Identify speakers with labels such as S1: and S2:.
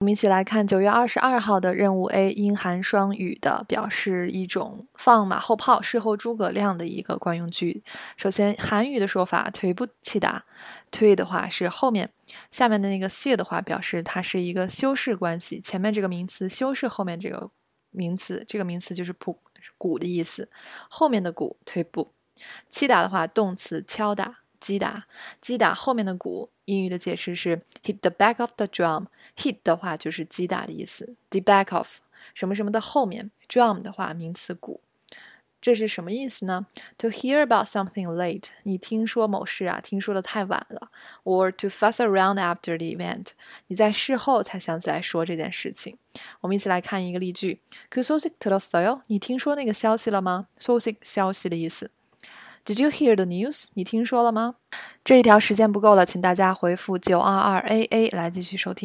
S1: 我们一起来看九月二十二号的任务 A，阴寒双语的，表示一种放马后炮、事后诸葛亮的一个惯用句。首先，韩语的说法推不起打，推的话是后面，下面的那个谢的话表示它是一个修饰关系，前面这个名词修饰后面这个名词，这个名词就是鼓鼓的意思，后面的鼓推不。击打的话，动词敲打。击打，击打后面的鼓。英语的解释是 hit the back of the drum。hit 的话就是击打的意思，the back of 什么什么的后面。drum 的话名词鼓。这是什么意思呢？To hear about something late，你听说某事啊，听说的太晚了。Or to fuss around after the event，你在事后才想起来说这件事情。我们一起来看一个例句。그소식들었어 요？ 你听说那个消息了吗？소식消息的意思。 Did you hear the news？你听说了吗？这一条时间不够了，请大家回复九二二 A A 来继续收听。